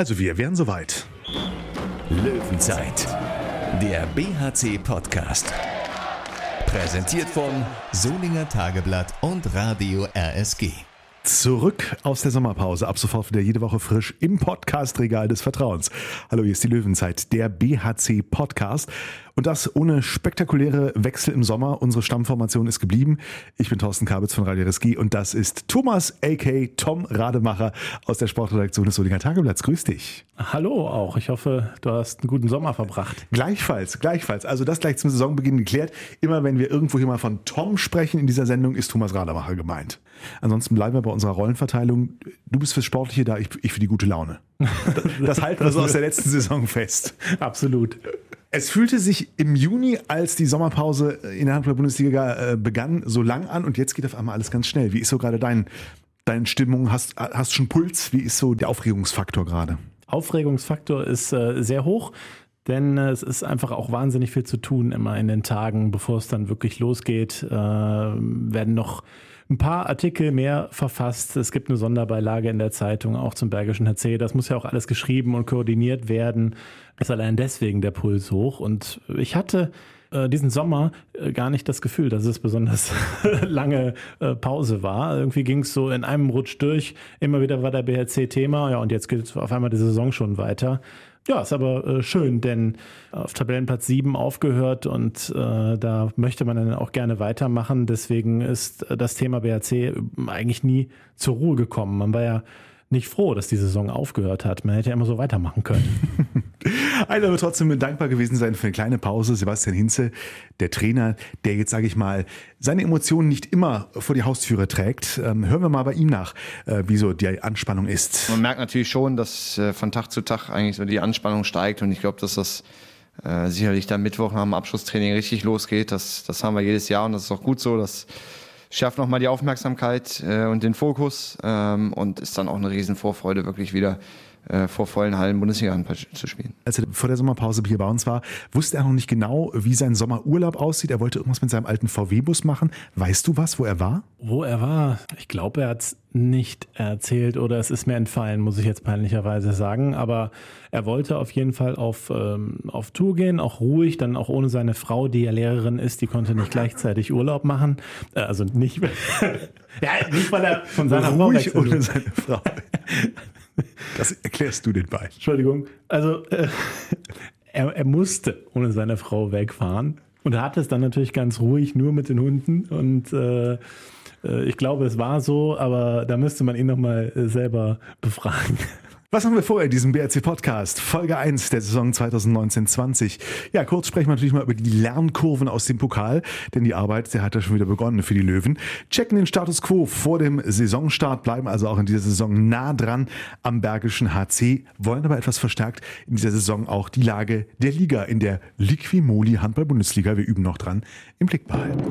Also wir wären soweit. Löwenzeit, der BHC-Podcast. Präsentiert von Solinger Tageblatt und Radio RSG. Zurück aus der Sommerpause. Ab sofort wieder jede Woche frisch im Podcast-Regal des Vertrauens. Hallo, hier ist die Löwenzeit, der BHC-Podcast. Und das ohne spektakuläre Wechsel im Sommer. Unsere Stammformation ist geblieben. Ich bin Thorsten Kabitz von Radio Reski und das ist Thomas, a.k. Tom Rademacher aus der Sportredaktion des Solinger Tageblatts. Grüß dich. Hallo auch. Ich hoffe, du hast einen guten Sommer verbracht. Gleichfalls, gleichfalls. Also das gleich zum Saisonbeginn geklärt. Immer wenn wir irgendwo hier mal von Tom sprechen in dieser Sendung, ist Thomas Rademacher gemeint. Ansonsten bleiben wir bei unserer Rollenverteilung. Du bist fürs Sportliche da, ich, ich für die gute Laune. Das halten wir so aus der letzten Saison fest. Absolut. Es fühlte sich im Juni, als die Sommerpause in der Handball-Bundesliga äh, begann, so lang an und jetzt geht auf einmal alles ganz schnell. Wie ist so gerade dein, deine Stimmung? Hast, hast schon Puls? Wie ist so der Aufregungsfaktor gerade? Aufregungsfaktor ist äh, sehr hoch. Denn äh, es ist einfach auch wahnsinnig viel zu tun immer in den Tagen, bevor es dann wirklich losgeht. Äh, werden noch ein paar Artikel mehr verfasst. Es gibt eine Sonderbeilage in der Zeitung, auch zum Bergischen HC. Das muss ja auch alles geschrieben und koordiniert werden. Ist allein deswegen der Puls hoch. Und ich hatte äh, diesen Sommer äh, gar nicht das Gefühl, dass es besonders lange äh, Pause war. Irgendwie ging es so in einem Rutsch durch. Immer wieder war der BHC Thema. Ja, und jetzt geht auf einmal die Saison schon weiter. Ja, ist aber äh, schön, denn auf Tabellenplatz 7 aufgehört und äh, da möchte man dann auch gerne weitermachen. Deswegen ist das Thema BHC eigentlich nie zur Ruhe gekommen. Man war ja nicht froh, dass die Saison aufgehört hat. Man hätte ja immer so weitermachen können. Einer wird trotzdem dankbar gewesen sein für eine kleine Pause. Sebastian Hinze, der Trainer, der jetzt, sage ich mal, seine Emotionen nicht immer vor die Haustüre trägt. Ähm, hören wir mal bei ihm nach, äh, wie so die Anspannung ist. Man merkt natürlich schon, dass äh, von Tag zu Tag eigentlich so die Anspannung steigt und ich glaube, dass das äh, sicherlich dann Mittwoch nach dem Abschlusstraining richtig losgeht. Das, das haben wir jedes Jahr und das ist auch gut so. Das schärft nochmal die Aufmerksamkeit äh, und den Fokus ähm, und ist dann auch eine Riesenvorfreude, wirklich wieder vor vollen Hallen Bundesliga zu spielen. Als er vor der Sommerpause hier bei uns war, wusste er noch nicht genau, wie sein Sommerurlaub aussieht. Er wollte irgendwas mit seinem alten VW-Bus machen. Weißt du was, wo er war? Wo er war? Ich glaube, er hat es nicht erzählt oder es ist mir entfallen, muss ich jetzt peinlicherweise sagen. Aber er wollte auf jeden Fall auf, ähm, auf Tour gehen, auch ruhig, dann auch ohne seine Frau, die ja Lehrerin ist, die konnte nicht gleichzeitig Urlaub machen. Äh, also nicht, ja, nicht weil er von seiner ruhig Frau ohne seine Frau. Das erklärst du den beiden. Entschuldigung. Also äh, er, er musste ohne seine Frau wegfahren und er hatte es dann natürlich ganz ruhig nur mit den Hunden und äh, äh ich glaube, es war so, aber da müsste man ihn nochmal äh, selber befragen. Was haben wir vor in diesem BRC-Podcast? Folge 1 der Saison 2019-20. Ja, kurz sprechen wir natürlich mal über die Lernkurven aus dem Pokal, denn die Arbeit, der hat ja schon wieder begonnen für die Löwen. Checken den Status Quo vor dem Saisonstart, bleiben also auch in dieser Saison nah dran am Bergischen HC, wollen aber etwas verstärkt in dieser Saison auch die Lage der Liga in der Liquimoli Handball-Bundesliga, wir üben noch dran, im Blick behalten.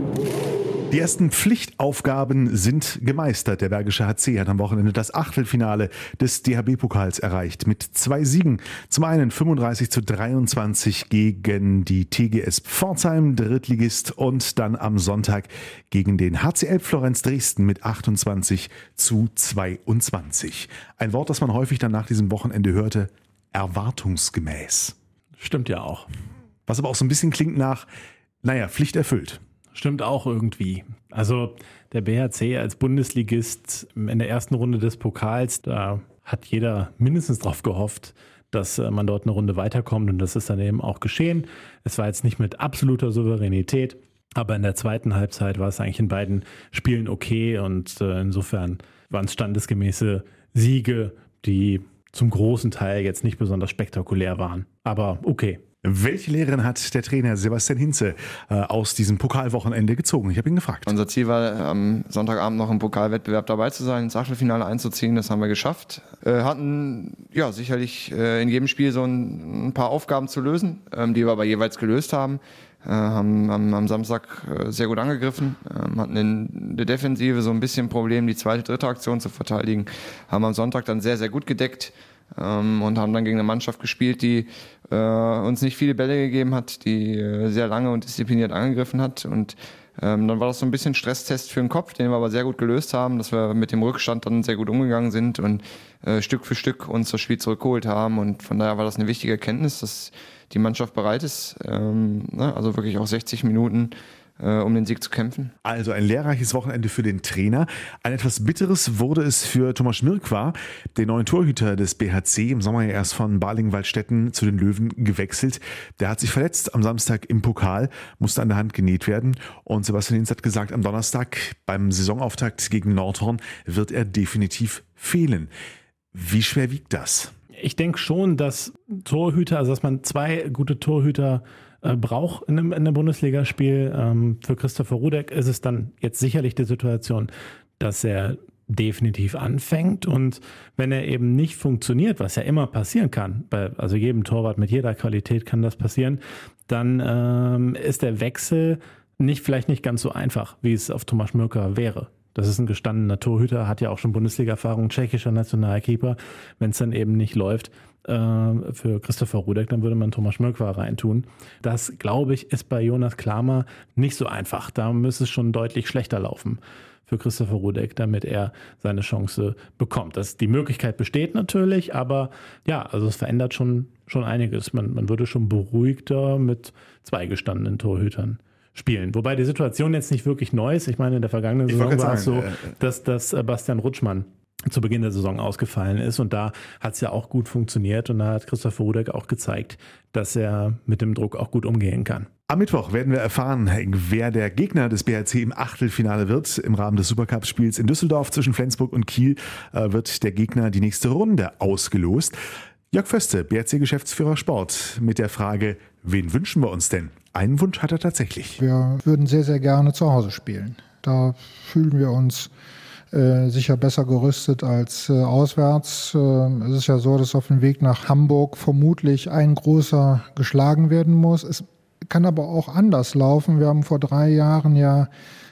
Die ersten Pflichtaufgaben sind gemeistert. Der Bergische HC hat am Wochenende das Achtelfinale des DHB-Pokals erreicht mit zwei Siegen. Zum einen 35 zu 23 gegen die TGS Pforzheim, Drittligist, und dann am Sonntag gegen den HCL Florenz Dresden mit 28 zu 22. Ein Wort, das man häufig dann nach diesem Wochenende hörte, erwartungsgemäß. Stimmt ja auch. Was aber auch so ein bisschen klingt nach, naja, Pflicht erfüllt. Stimmt auch irgendwie. Also der BHC als Bundesligist in der ersten Runde des Pokals, da hat jeder mindestens darauf gehofft, dass äh, man dort eine Runde weiterkommt und das ist dann eben auch geschehen. Es war jetzt nicht mit absoluter Souveränität, aber in der zweiten Halbzeit war es eigentlich in beiden Spielen okay und äh, insofern waren es standesgemäße Siege, die zum großen Teil jetzt nicht besonders spektakulär waren. Aber okay. Welche Lehrerin hat der Trainer Sebastian Hinze äh, aus diesem Pokalwochenende gezogen? Ich habe ihn gefragt. Unser Ziel war, am Sonntagabend noch im Pokalwettbewerb dabei zu sein, ins Achtelfinale einzuziehen. Das haben wir geschafft. Äh, hatten ja sicherlich äh, in jedem Spiel so ein, ein paar Aufgaben zu lösen, ähm, die wir aber jeweils gelöst haben. Äh, haben, haben am Samstag äh, sehr gut angegriffen, ähm, hatten in der Defensive so ein bisschen Problem, die zweite, dritte Aktion zu verteidigen, haben am Sonntag dann sehr, sehr gut gedeckt ähm, und haben dann gegen eine Mannschaft gespielt, die äh, uns nicht viele Bälle gegeben hat, die äh, sehr lange und diszipliniert angegriffen hat und Ähm, dann war das so ein bisschen Stresstest für den Kopf, den wir aber sehr gut gelöst haben, dass wir mit dem Rückstand dann sehr gut umgegangen sind und äh, Stück für Stück uns das Spiel zurückgeholt haben. Und von daher war das eine wichtige Erkenntnis, dass die Mannschaft bereit ist, ähm, ne, also wirklich auch 60 Minuten um den Sieg zu kämpfen. Also ein lehrreiches Wochenende für den Trainer. Ein etwas bitteres wurde es für Thomas Schmirkwa, den neuen Torhüter des BHC, im Sommer ja erst von Baling-Waldstätten zu den Löwen gewechselt. Der hat sich verletzt am Samstag im Pokal, musste an der Hand genäht werden. Und Sebastian Hinz hat gesagt, am Donnerstag beim Saisonauftakt gegen Nordhorn wird er definitiv fehlen. Wie schwer wiegt das? Ich denke schon, dass Torhüter, also dass man zwei gute Torhüter äh, braucht in einem, in einem Bundesligaspiel. Ähm, für Christopher Rudek ist es dann jetzt sicherlich die Situation, dass er definitiv anfängt und wenn er eben nicht funktioniert, was ja immer passieren kann, bei also jedem Torwart mit jeder Qualität kann das passieren, dann ähm, ist der Wechsel nicht vielleicht nicht ganz so einfach, wie es auf Thomas Mürker wäre. Das ist ein gestandener Torhüter, hat ja auch schon Bundesliga-Erfahrung, tschechischer Nationalkeeper. Wenn es dann eben nicht läuft äh, für Christopher Rudek, dann würde man Thomas Schmöckwa reintun. Das, glaube ich, ist bei Jonas Klamer nicht so einfach. Da müsste es schon deutlich schlechter laufen für Christopher Rudek, damit er seine Chance bekommt. Das, die Möglichkeit besteht natürlich, aber ja, also es verändert schon, schon einiges. Man, man würde schon beruhigter mit zwei gestandenen Torhütern spielen. Wobei die Situation jetzt nicht wirklich neu ist. Ich meine, in der vergangenen Saison war es so, äh, äh. dass, dass äh, Bastian Rutschmann zu Beginn der Saison ausgefallen ist und da hat es ja auch gut funktioniert und da hat Christopher Rudek auch gezeigt, dass er mit dem Druck auch gut umgehen kann. Am Mittwoch werden wir erfahren, wer der Gegner des BRC im Achtelfinale wird. Im Rahmen des Supercup-Spiels in Düsseldorf zwischen Flensburg und Kiel äh, wird der Gegner die nächste Runde ausgelost. Jörg Föste, BRC-Geschäftsführer Sport, mit der Frage, wen wünschen wir uns denn? Einen Wunsch hat er tatsächlich. Wir würden sehr, sehr gerne zu Hause spielen. Da fühlen wir uns äh, sicher besser gerüstet als äh, auswärts. Äh, es ist ja so, dass auf dem Weg nach Hamburg vermutlich ein großer geschlagen werden muss. Es kann aber auch anders laufen. Wir haben vor drei Jahren ja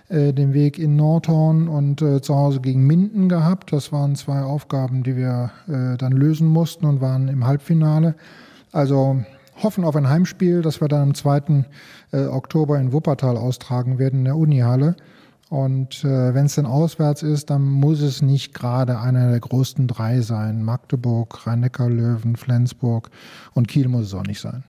äh, den Weg in Nordhorn und äh, zu Hause gegen Minden gehabt. Das waren zwei Aufgaben, die wir äh, dann lösen mussten und waren im Halbfinale. Also hoffen auf ein Heimspiel, das wir dann am 2. Äh, Oktober in Wuppertal austragen werden in der Unihalle. Und äh, wenn es denn auswärts ist, dann muss es nicht gerade einer der größten drei sein. Magdeburg, Rhein-Neckar-Löwen, Flensburg und Kiel muss es auch nicht sein.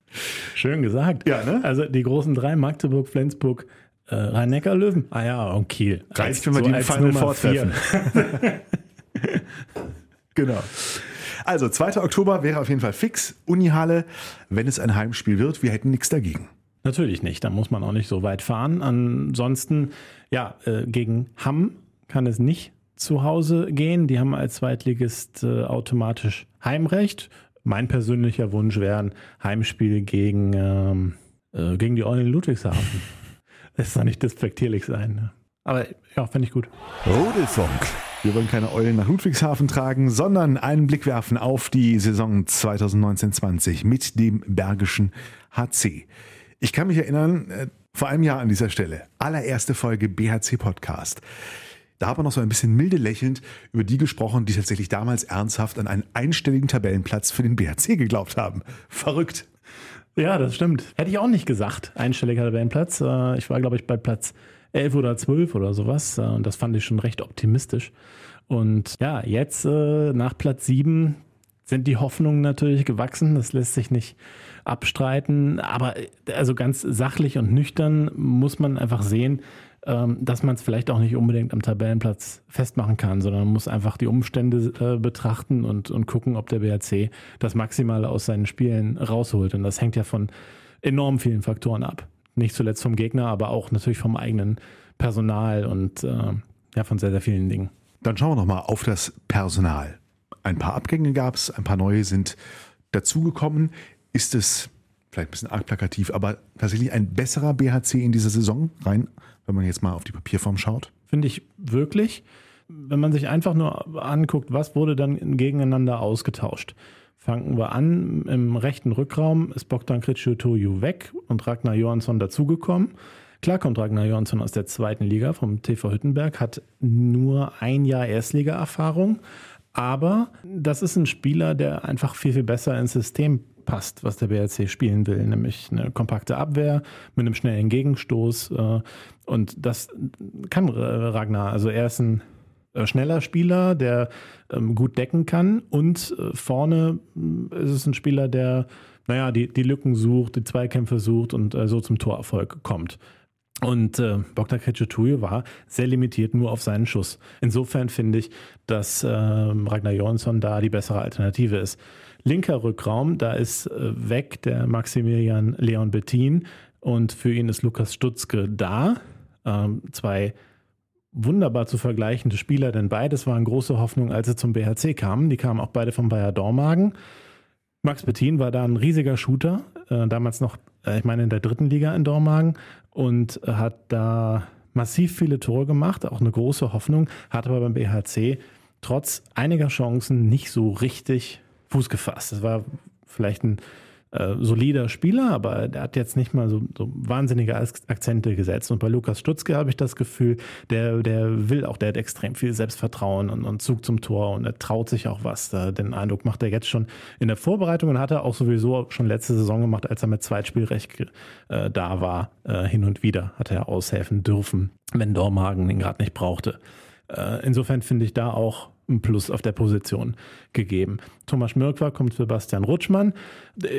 Schön gesagt. Ja, ne? Also die großen drei, Magdeburg, Flensburg, äh, Rhein-Neckar-Löwen. Ah ja, und Kiel. Reicht, wenn wir die im Final Nummer Four treffen. Genau. Also 2. Oktober wäre auf jeden Fall fix. Unihalle, wenn es ein Heimspiel wird, wir hätten nichts dagegen. Natürlich nicht, da muss man auch nicht so weit fahren. Ansonsten, ja, äh, gegen Hamm kann es nicht zu Hause gehen. Die haben als Zweitligist äh, automatisch Heimrecht. Mein persönlicher Wunsch wäre ein Heimspiel gegen, ähm, äh, gegen die Eulen Ludwigshafen. Das soll nicht despektierlich sein. ne? Aber ja, finde ich gut. Rudelfunk. Wir wollen keine Eulen nach Ludwigshafen tragen, sondern einen Blick werfen auf die Saison 2019-20 mit dem Bergischen HC. Ich kann mich erinnern, äh, vor einem Jahr an dieser Stelle, allererste Folge BHC Podcast. Da haben wir noch so ein bisschen milde lächelnd über die gesprochen, die tatsächlich damals ernsthaft an einen einstelligen Tabellenplatz für den BHC geglaubt haben. Verrückt. Ja, das stimmt. Hätte ich auch nicht gesagt, einstelliger Tabellenplatz. Äh, Ich war, glaube ich, bei Platz 11 oder 12 oder sowas. äh, Und das fand ich schon recht optimistisch. Und ja, jetzt äh, nach Platz 7 sind die Hoffnungen natürlich gewachsen. Das lässt sich nicht abstreiten. Aber also ganz sachlich und nüchtern muss man einfach sehen, ähm, dass man es vielleicht auch nicht unbedingt am Tabellenplatz festmachen kann, sondern man muss einfach die Umstände äh, betrachten und, und gucken, ob der BRC das Maximale aus seinen Spielen rausholt. Und das hängt ja von enorm vielen Faktoren ab. Nicht zuletzt vom Gegner, aber auch natürlich vom eigenen Personal und äh, ja, von sehr, sehr vielen Dingen. Dann schauen wir noch mal auf das Personal. Ein paar Abgänge gab es, ein paar neue sind dazugekommen. Ist es vielleicht ein bisschen arg plakativ, aber tatsächlich ein besserer BHC in dieser Saison rein, wenn man jetzt mal auf die Papierform schaut? Finde ich wirklich. Wenn man sich einfach nur anguckt, was wurde dann gegeneinander ausgetauscht. Fangen wir an, im rechten Rückraum ist Bogdan Kritschutoju weg und Ragnar Johansson dazugekommen. Klar kommt Ragnar Johansson aus der zweiten Liga vom TV Hüttenberg, hat nur ein Jahr Erstliga-Erfahrung, Aber das ist ein Spieler, der einfach viel, viel besser ins System passt, was der BRC spielen will, nämlich eine kompakte Abwehr mit einem schnellen Gegenstoß. Äh, und das kann Ragnar. Also er ist ein äh, schneller Spieler, der ähm, gut decken kann und äh, vorne ist es ein Spieler, der naja, die, die Lücken sucht, die Zweikämpfe sucht und so zum Torerfolg kommt. Und äh, Bogdan Krejcitujo war sehr limitiert nur auf seinen Schuss. Insofern finde ich, dass äh, Ragnar Jonsson da die bessere Alternative ist. Linker Rückraum, da ist äh, weg der Maximilian Leon Bettin und für ihn ist Lukas Stutzke da. Ähm, zwei wunderbar zu vergleichende Spieler, denn beides waren große Hoffnungen, als sie zum BHC kamen. Die kamen auch beide vom Bayer Dormagen. Max Bettin war da ein riesiger Shooter, äh, damals noch, ich meine, in der dritten Liga in Dormagen und hat da massiv viele Tore gemacht, auch eine große Hoffnung, hat aber beim BHC trotz einiger Chancen nicht so richtig Fuß gefasst. Das war vielleicht ein äh, solider Spieler, aber der hat jetzt nicht mal so, so, wahnsinnige Akzente gesetzt. Und bei Lukas Stutzke habe ich das Gefühl, der, der will auch, der hat extrem viel Selbstvertrauen und, und Zug zum Tor und er traut sich auch was. Da, den Eindruck macht er jetzt schon in der Vorbereitung und hat er auch sowieso schon letzte Saison gemacht, als er mit Zweitspielrecht äh, da war. Äh, hin und wieder hat er aushelfen dürfen, wenn Dormagen ihn gerade nicht brauchte. Äh, insofern finde ich da auch ein Plus auf der Position gegeben. Thomas Mirkwa kommt für Bastian Rutschmann.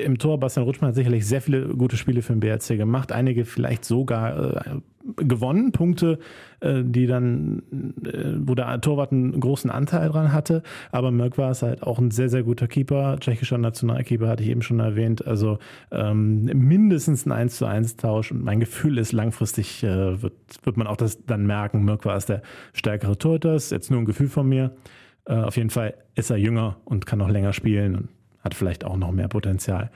Im Tor Bastian Rutschmann hat sicherlich sehr viele gute Spiele für den BRC gemacht, einige vielleicht sogar äh, gewonnen, Punkte, äh, die dann, äh, wo der Torwart einen großen Anteil dran hatte. Aber Mirkwa ist halt auch ein sehr, sehr guter Keeper, tschechischer Nationalkeeper, hatte ich eben schon erwähnt. Also ähm, mindestens ein 1 zu 1 Tausch und mein Gefühl ist, langfristig äh, wird, wird man auch das dann merken, Mirkwa ist der stärkere Torhüter, ist jetzt nur ein Gefühl von mir. Äh, auf jeden Fall ist er jünger und kann noch länger spielen und hat vielleicht auch noch mehr Potenzial.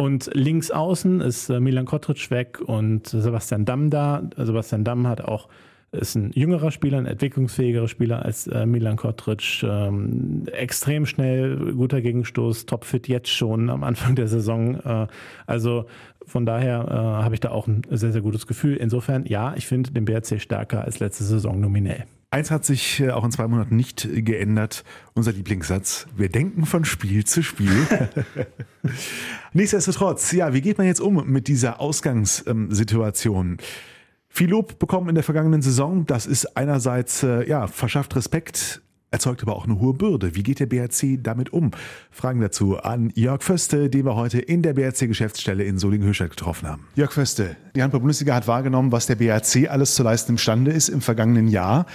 Und links außen ist äh, Milan Kotric weg und Sebastian Damm da. Sebastian Damm hat auch ist ein jüngerer Spieler, ein entwicklungsfähigerer Spieler als äh, Milan Kotric. Ähm, extrem schnell, guter Gegenstoß, topfit jetzt schon am Anfang der Saison. Äh, also von daher äh, habe ich da auch ein sehr, sehr gutes Gefühl. Insofern, ja, ich finde den BRC stärker als letzte Saison nominell. Eins hat sich äh, auch in zwei Monaten nicht geändert. Unser Lieblingssatz. Wir denken von Spiel zu Spiel. Nichtsdestotrotz, ja, wie geht man jetzt um mit dieser Ausgangssituation? Viel Lob bekommen in der vergangenen Saison. Das ist einerseits, äh, ja, verschafft Respekt erzeugt aber auch eine hohe Bürde. Wie geht der BRC damit um? Fragen dazu an Jörg Föste, den wir heute in der BRC-Geschäftsstelle in Solingen-Höchstadt getroffen haben. Jörg Föste, die Handball-Bundesliga hat wahrgenommen, was der BRC alles zu leisten imstande ist im vergangenen Jahr.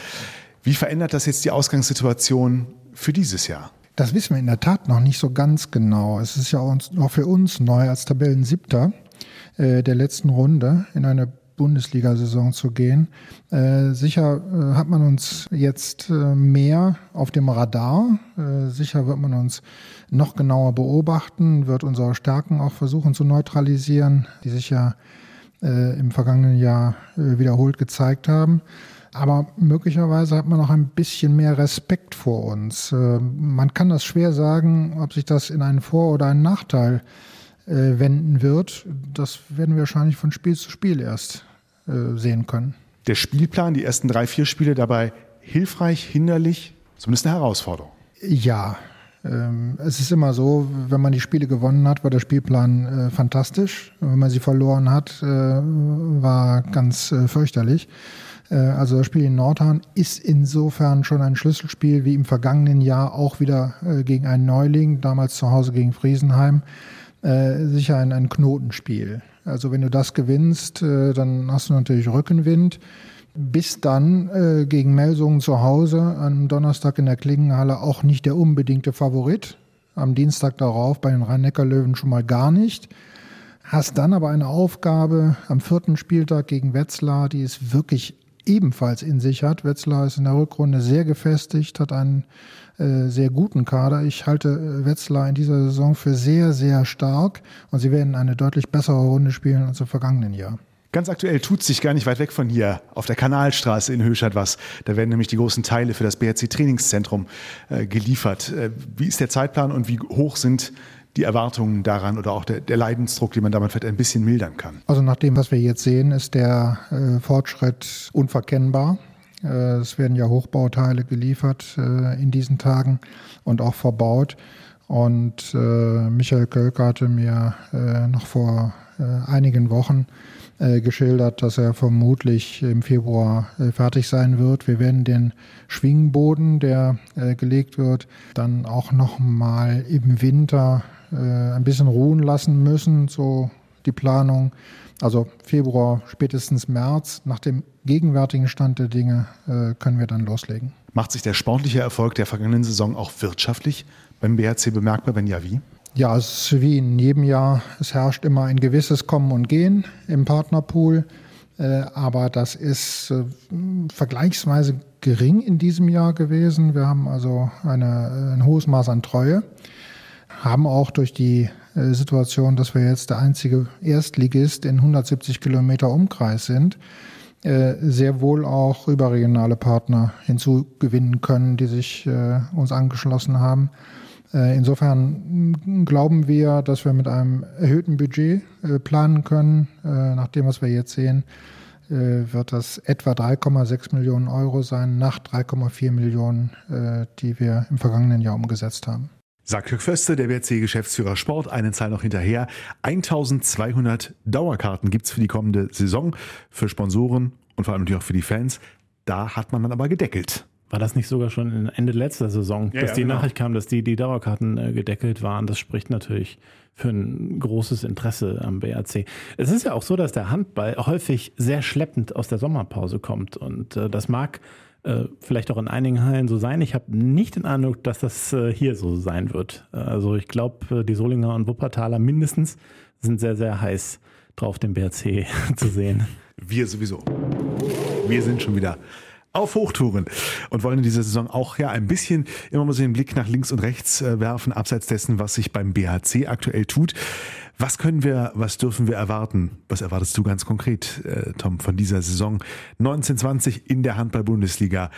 Wie verändert das jetzt die Ausgangssituation für dieses Jahr? Das wissen wir in der Tat noch nicht so ganz genau. Es ist ja auch für uns neu als Tabellensiebter äh, der letzten Runde in eine Bundesliga-Saison zu gehen. Äh, sicher äh, hat man uns jetzt äh, mehr auf dem Radar. Äh, sicher wird man uns noch genauer beobachten, wird unsere Stärken auch versuchen zu neutralisieren, die sich ja äh, im vergangenen Jahr äh, wiederholt gezeigt haben. Aber möglicherweise hat man auch ein bisschen mehr Respekt vor uns. man kann das schwer sagen, ob sich das in einen Vor- oder einen Nachteil äh, wenden wird, das werden wir wahrscheinlich von Spiel zu Spiel erst äh, sehen können. Der Spielplan, die ersten drei, vier Spiele dabei hilfreich, hinderlich, zumindest eine Herausforderung. Ja, ähm, es ist immer so, wenn man die Spiele gewonnen hat, war der Spielplan äh, fantastisch. Wenn man sie verloren hat, äh, war ganz äh, fürchterlich. Äh, also das Spiel in Nordhorn ist insofern schon ein Schlüsselspiel, wie im vergangenen Jahr auch wieder äh, gegen einen Neuling, damals zu Hause gegen Friesenheim äh, sicher ein, ein Knotenspiel. Also wenn du das gewinnst, äh, dann hast du natürlich Rückenwind. Bis dann äh, gegen Melsungen zu Hause am Donnerstag in der Klingenhalle auch nicht der unbedingte Favorit. Am Dienstag darauf bei den Rhein-Neckar-Löwen schon mal gar nicht. Hast dann aber eine Aufgabe am vierten Spieltag gegen Wetzlar, die es wirklich ebenfalls in sich hat. Wetzlar ist in der Rückrunde sehr gefestigt, hat einen äh, sehr guten Kader. Ich halte äh, Wetzlar in dieser Saison für sehr, sehr stark und sie werden eine deutlich bessere Runde spielen als im vergangenen Jahr. Ganz aktuell tut sich gar nicht weit weg von hier auf der Kanalstraße in Höchstadt was. Da werden nämlich die großen Teile für das BRC Trainingszentrum äh, geliefert. Äh, wie ist der Zeitplan und wie hoch sind die Erwartungen daran oder auch der, der, Leidensdruck, den man damit vielleicht ein bisschen mildern kann? Also nach dem, was wir jetzt sehen, ist der äh, Fortschritt unverkennbar. Äh, es werden ja Hochbauteile geliefert äh, in diesen Tagen und auch verbaut. Und äh, Michael Kölker hatte mir noch vor einigen Wochen geschildert, dass er vermutlich im Februar fertig sein wird. Wir werden den Schwingboden, der gelegt wird, dann auch noch mal im Winter ein bisschen ruhen lassen müssen, so die Planung. Also Februar, spätestens März, nach dem gegenwärtigen Stand der Dinge, äh, können wir dann loslegen. Macht sich der sportliche Erfolg der vergangenen Saison auch wirtschaftlich beim BHC bemerkbar? Wenn ja, wie? Ja, es ist wie in jedem Jahr. Es herrscht immer ein gewisses Kommen und Gehen im Partnerpool. Äh, aber das ist äh, vergleichsweise gering in diesem Jahr gewesen. Wir haben also eine, ein hohes Maß an Treue, haben auch durch die äh, Situation, dass wir jetzt der einzige Erstligist in 170 Kilometer Umkreis sind, sehr wohl auch überregionale Partner hinzugewinnen können, die sich uns angeschlossen haben. Äh, insofern glauben wir, dass wir mit einem erhöhten Budget äh, planen können. Äh, nach dem, was wir jetzt sehen, wird das etwa 3,6 Millionen Euro sein, nach 3,4 Millionen, die wir im vergangenen Jahr umgesetzt haben. Sagt Jörg Föste, der WRC-Geschäftsführer Sport, eine Zahl noch hinterher. 1200 Dauerkarten gibt es für die kommende Saison, für Sponsoren und vor allem natürlich auch für die Fans. Da hat man dann aber gedeckelt. War das nicht sogar schon Ende letzter Saison, ja, dass ja, die genau. Nachricht kam, dass die, die Dauerkarten äh, gedeckelt waren? Das spricht natürlich für ein großes Interesse am BRC. Es ist ja auch so, dass der Handball häufig sehr schleppend aus der Sommerpause kommt und äh, das mag äh, vielleicht auch in einigen Hallen so sein. Ich habe nicht den Eindruck, dass das äh, hier so sein wird. Also ich glaube, äh, die Solinger und Wuppertaler mindestens sind sehr, sehr heiß drauf, den BRC zu sehen. Wir sowieso. Wir sind schon wieder auf Hochtouren und wollen in dieser Saison auch ja ein bisschen immer mal so den Blick nach links und rechts äh, werfen, abseits dessen, was sich beim BHC aktuell tut. Was können wir, was dürfen wir erwarten? Was erwartest du ganz konkret, äh, Tom, von dieser Saison 1920 in der Handball-Bundesliga?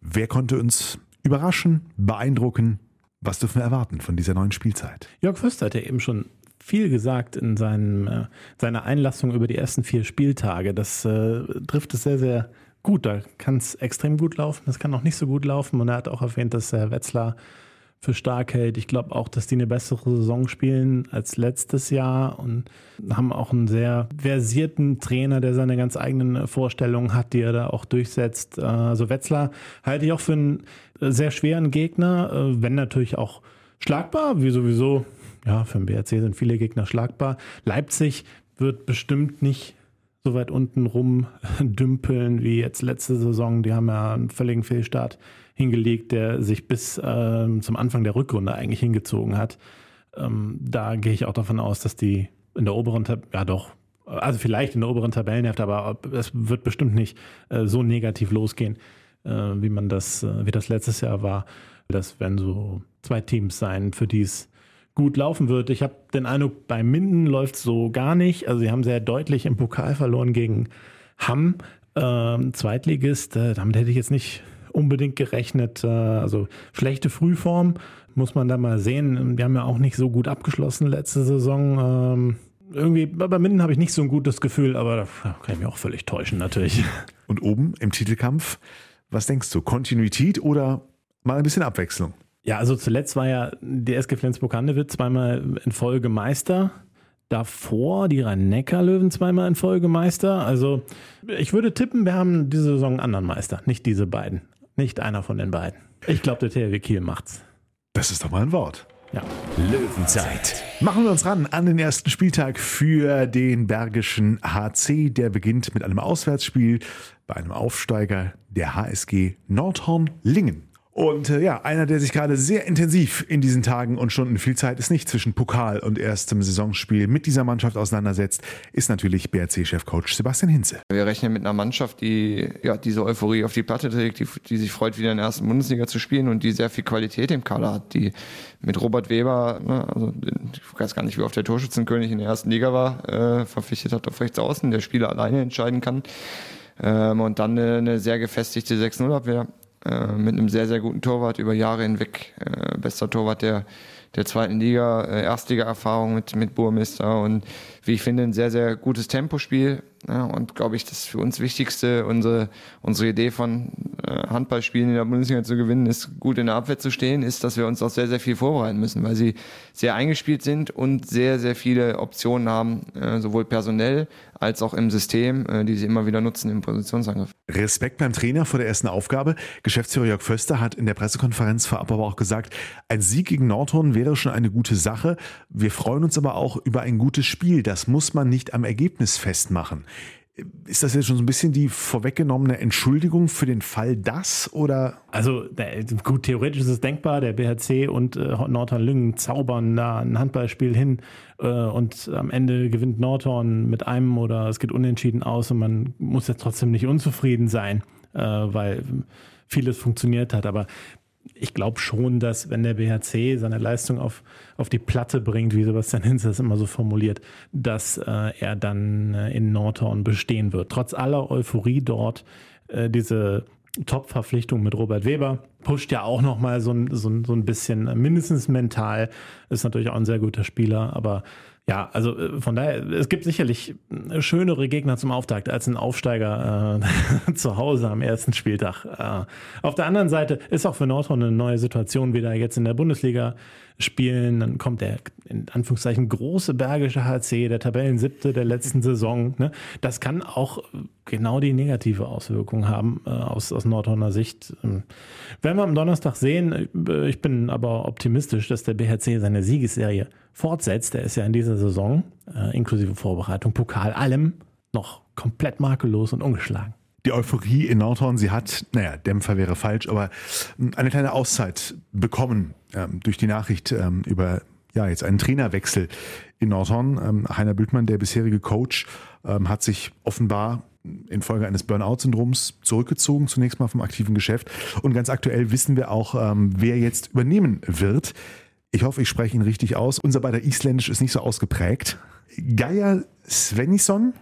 Wer konnte uns überraschen, beeindrucken? Was dürfen wir erwarten von dieser neuen Spielzeit? Jörg Förster hat ja eben schon viel gesagt in seinem, äh, seiner Einlassung über die ersten vier Spieltage. Das äh, trifft es sehr, sehr gut. Da kann es extrem gut laufen, das kann auch nicht so gut laufen. Und er hat auch erwähnt, dass Herr Wetzlar für stark hält. Ich glaube auch, dass die eine bessere Saison spielen als letztes Jahr und haben auch einen sehr versierten Trainer, der seine ganz eigenen Vorstellungen hat, die er da auch durchsetzt. Also Wetzlar halte ich auch für einen sehr schweren Gegner, äh, wenn natürlich auch schlagbar, wie sowieso. Ja, für den BRC sind viele Gegner schlagbar. Leipzig wird bestimmt nicht so weit unten rumdümpeln wie jetzt letzte Saison. Die haben ja einen völligen Fehlstart hingelegt, der sich bis ähm, zum Anfang der Rückrunde eigentlich hingezogen hat. Ähm, da gehe ich auch davon aus, dass die in der oberen, Tab ja doch, also vielleicht in der oberen Tabellenhälfte, aber es wird bestimmt nicht äh, so negativ losgehen, äh, wie man das, äh, wie das letztes Jahr war. Das werden so zwei Teams sein, für die es gut laufen wird. Ich habe den Eindruck, bei Minden läuft es so gar nicht. Also sie haben sehr deutlich im Pokal verloren gegen Hamm, ähm, Zweitligist. Äh, damit hätte ich jetzt nicht unbedingt gerechnet. Äh, also schlechte Frühform muss man da mal sehen. Wir haben ja auch nicht so gut abgeschlossen letzte Saison. Ähm, irgendwie bei Minden habe ich nicht so ein gutes Gefühl, aber da kann ich mich auch völlig täuschen natürlich. Und oben im Titelkampf, was denkst du? Kontinuität oder mal ein bisschen Abwechslung? Ja, also zuletzt war ja die SG Flensburg-Handewitt zweimal in Folge Meister. Davor die Rhein-Neckar-Löwen zweimal in Folge Meister. Also ich würde tippen, wir haben diese Saison einen anderen Meister, nicht diese beiden. Nicht einer von den beiden. Ich glaube, der THW Kiel macht's. Das ist doch mal ein Wort. Ja. Löwenzeit. Machen wir uns ran an den ersten Spieltag für den Bergischen HC. Der beginnt mit einem Auswärtsspiel bei einem Aufsteiger der HSG Nordhorn-Lingen. Und äh, ja, einer, der sich gerade sehr intensiv in diesen Tagen und Stunden viel Zeit ist nicht zwischen Pokal und erstem Saisonspiel mit dieser Mannschaft auseinandersetzt, ist natürlich BRC-Chefcoach Sebastian Hinze. Wir rechnen mit einer Mannschaft, die ja diese Euphorie auf die Platte trägt, die, die sich freut, wieder in der ersten Bundesliga zu spielen und die sehr viel Qualität im Kader hat, die mit Robert Weber, ne, also ich weiß gar nicht, wie oft der Torschützenkönig in der ersten Liga war, äh, verpflichtet hat auf rechts außen, der Spieler alleine entscheiden kann. Ähm, und dann eine, eine sehr gefestigte 6-0-Abwehr äh, mit einem sehr, sehr guten Torwart über Jahre hinweg. Äh, bester Torwart der, der zweiten Liga, äh, Erstliga-Erfahrung mit, mit Burmester und wie ich finde, ein sehr, sehr gutes Tempospiel. Ja, und glaube ich, das für uns Wichtigste, unsere, unsere Idee von äh, Handballspielen in der Bundesliga zu gewinnen, ist gut in der Abwehr zu stehen, ist, dass wir uns auch sehr, sehr viel vorbereiten müssen, weil sie sehr eingespielt sind und sehr, sehr viele Optionen haben, äh, sowohl personell als auch im System, äh, die sie immer wieder nutzen im Positionsangriff. Respekt beim Trainer vor der ersten Aufgabe. Geschäftsführer Jörg Föster hat in der Pressekonferenz vorab aber auch gesagt, ein Sieg gegen Nordhorn wäre schon eine gute Sache. Wir freuen uns aber auch über ein gutes Spiel. Das muss man nicht am Ergebnis festmachen. Ist das jetzt schon so ein bisschen die vorweggenommene Entschuldigung für den Fall das oder? Also gut, theoretisch ist es denkbar, der BHC und äh, Nordhorn-Lüngen zaubern da ein Handballspiel hin äh, und am Ende gewinnt Nordhorn mit einem oder es geht unentschieden aus und man muss jetzt trotzdem nicht unzufrieden sein, äh, weil vieles funktioniert hat. Aber ich glaube schon, dass wenn der BHC seine Leistung auf, auf die Platte bringt, wie Sebastian Hinz das immer so formuliert, dass äh, er dann äh, in Nordhorn bestehen wird. Trotz aller Euphorie dort, äh, diese Top-Verpflichtung mit Robert Weber pusht ja auch nochmal so, so, so ein bisschen, mindestens mental, ist natürlich auch ein sehr guter Spieler, aber ja, also äh, von daher, es gibt sicherlich äh, schönere Gegner zum Auftakt als ein Aufsteiger äh, zu Hause am ersten Spieltag. Äh, auf der anderen Seite ist auch für Nordhorn eine neue Situation, wieder jetzt in der Bundesliga spielen. Dann kommt der in Anführungszeichen große Bergische HC, der Tabellensiebte der letzten Saison. Ne? Das kann auch genau die negative Auswirkung haben äh, aus, aus Nordhorner Sicht. Ähm, werden wir am Donnerstag sehen. Äh, ich bin aber optimistisch, dass der BHC seine Siegesserie fortsetzt. Er ist ja in dieser Saison, äh, inklusive Vorbereitung, Pokal, allem noch komplett makellos und ungeschlagen die Euphorie in Nordhorn, sie hat, naja, Dämpfer wäre falsch, aber eine kleine Auszeit bekommen ähm, durch die Nachricht ähm, über ja, jetzt einen Trainerwechsel in Nordhorn. Ähm, Heiner Bültmann, der bisherige Coach, ähm, hat sich offenbar infolge eines Burnout-Syndroms zurückgezogen, zunächst mal vom aktiven Geschäft. Und ganz aktuell wissen wir auch, ähm, wer jetzt übernehmen wird. Ich hoffe, ich spreche ihn richtig aus. Unser beider Isländisch ist nicht so ausgeprägt. Geir Svennisson,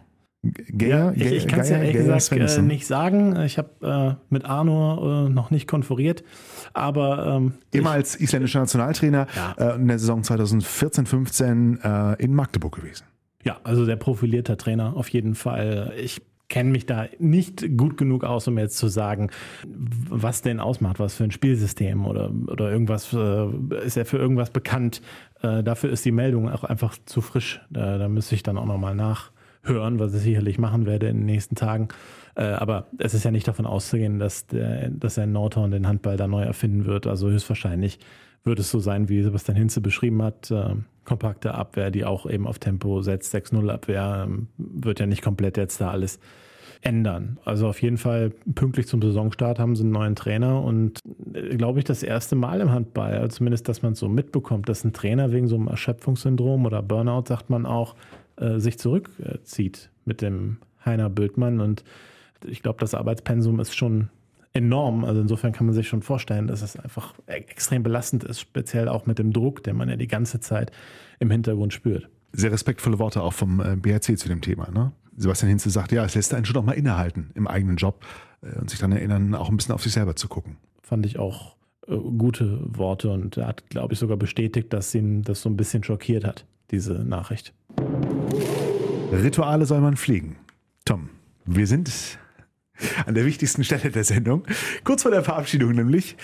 Geir, ja, ich, ich kann es ja ehrlich gesagt äh, nicht sagen. Ich habe äh, mit Arno äh, noch nicht konferiert, aber ähm, ehemals isländischer Nationaltrainer ja. Äh, in der Saison 2014-15 äh, in Magdeburg gewesen. Ja, also der profilierter Trainer auf jeden Fall. Ich kenne mich da nicht gut genug aus, um jetzt zu sagen, was denn ausmacht, was für ein Spielsystem oder, oder irgendwas, äh, ist er für irgendwas bekannt. dafür ist die Meldung auch einfach zu frisch. Da, da müsste ich dann auch nochmal nach hören, was ich sicherlich machen werde in den nächsten Tagen. Äh, aber es ist ja nicht davon auszugehen, dass, der, dass er in Nordhorn den Handball da neu erfinden wird. Also höchstwahrscheinlich wird es so sein, wie Sebastian Hinze beschrieben hat. Äh, kompakte Abwehr, die auch eben auf Tempo setzt. 6-0 Abwehr ähm, wird ja nicht komplett jetzt da alles ändern. Also auf jeden Fall pünktlich zum Saisonstart haben sie einen neuen Trainer und äh, glaube ich das erste Mal im Handball, zumindest, dass man es so mitbekommt, dass ein Trainer wegen so einem Erschöpfungssyndrom oder Burnout, sagt man auch, äh, sich zurückzieht mit dem Heiner Bödmann. Und ich glaube, das Arbeitspensum ist schon enorm. Also insofern kann man sich schon vorstellen, dass es einfach e-, extrem belastend ist, speziell auch mit dem Druck, den man ja die ganze Zeit im Hintergrund spürt. Sehr respektvolle Worte auch vom äh, BRC zu dem Thema. Ne? Sebastian Hinze sagt, ja, es lässt einen schon auch mal innehalten im eigenen Job äh, und sich dann erinnern, auch ein bisschen auf sich selber zu gucken. Fand ich auch gute Worte und er hat, glaube ich, sogar bestätigt, dass ihn das so ein bisschen schockiert hat, diese Nachricht. Rituale soll man pflegen. Tom, wir sind an der wichtigsten Stelle der Sendung. Kurz vor der Verabschiedung nämlich.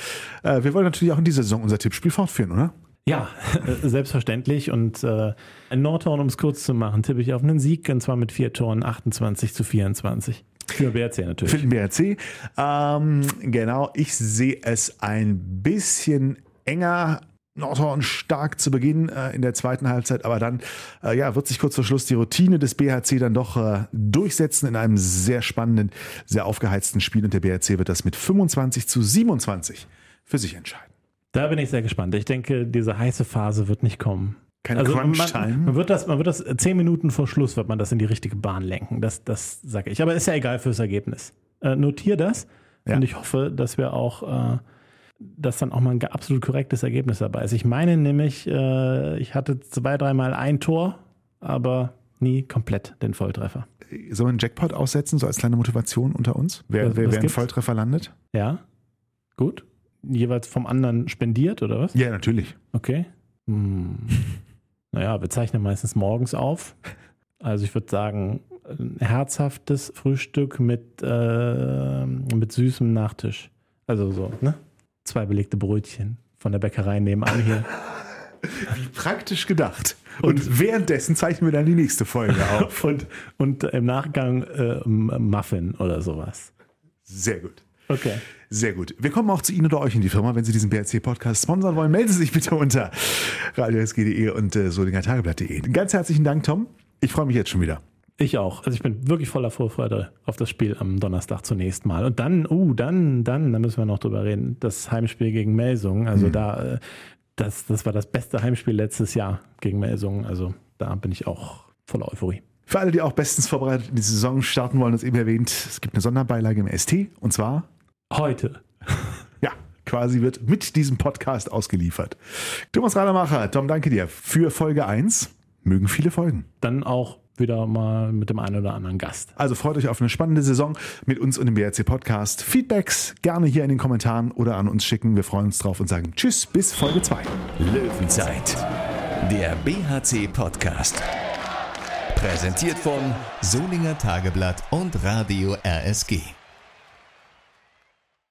Äh, wir wollen natürlich auch in dieser Saison unser Tippspiel fortführen, oder? Ja, selbstverständlich. Und äh, in Nordhorn, um es kurz zu machen, tippe ich auf einen Sieg, und zwar mit vier Toren 28 zu 24. Für BRC natürlich. Für den BRC. Ähm, genau, ich sehe es ein bisschen enger Nordhorn stark zu Beginn äh, in der zweiten Halbzeit, aber dann äh, ja, wird sich kurz vor Schluss die Routine des BHC dann doch äh, durchsetzen in einem sehr spannenden, sehr aufgeheizten Spiel und der BHC wird das mit 25 zu 27 für sich entscheiden. Da bin ich sehr gespannt. Ich denke, diese heiße Phase wird nicht kommen. Keine also. Man, man, wird das, man wird das zehn Minuten vor Schluss wird man das in die richtige Bahn lenken. Das, das sage ich. Aber ist ja egal fürs Ergebnis. Äh, notier das ja. und ich hoffe, dass wir auch äh, dass dann auch mal ein absolut korrektes Ergebnis dabei ist. Ich meine nämlich, äh, ich hatte zwei, dreimal ein Tor, aber nie komplett den Volltreffer. Sollen wir einen Jackpot aussetzen, so als kleine Motivation unter uns? Wer, wer, wer einen Volltreffer landet? Ja. Gut. Jeweils vom anderen spendiert, oder was? Ja, natürlich. Okay. Hm. Naja, wir zeichnen meistens morgens auf. Also ich würde sagen, ein herzhaftes Frühstück mit, äh, mit süßem Nachtisch. Also so, ne? Zwei belegte Brötchen von der Bäckerei nebenan hier. Wie praktisch gedacht. Und, währenddessen zeichnen wir dann die nächste Folge auf. und, und im Nachgang äh, Muffin oder sowas. Sehr gut. Okay. Sehr gut. Wir kommen auch zu Ihnen oder euch in die Firma. Wenn Sie diesen BRC-Podcast sponsern wollen, melden Sie sich bitte unter radiosg.de und äh, solingertageblatt.de. Ganz herzlichen Dank, Tom. Ich freue mich jetzt schon wieder. Ich auch. Also ich bin wirklich voller Vorfreude auf das Spiel am Donnerstag zunächst mal. Und dann, uh, dann, dann, da müssen wir noch drüber reden, das Heimspiel gegen Melsungen. Also Mhm. da, äh, das, das war das beste Heimspiel letztes Jahr gegen Melsungen. Also da bin ich auch voller Euphorie. Für alle, die auch bestens vorbereitet in die Saison starten wollen, das eben erwähnt, es gibt eine Sonderbeilage im ST und zwar, Heute. ja, quasi wird mit diesem Podcast ausgeliefert. Thomas Rademacher, Tom, danke dir für Folge 1. Mögen viele Folgen. Dann auch wieder mal mit dem einen oder anderen Gast. Also freut euch auf eine spannende Saison mit uns und dem BRC Podcast. Feedbacks gerne hier in den Kommentaren oder an uns schicken. Wir freuen uns drauf und sagen Tschüss bis Folge 2. Löwenzeit, der BHC-Podcast. Präsentiert von Solinger Tageblatt und Radio RSG.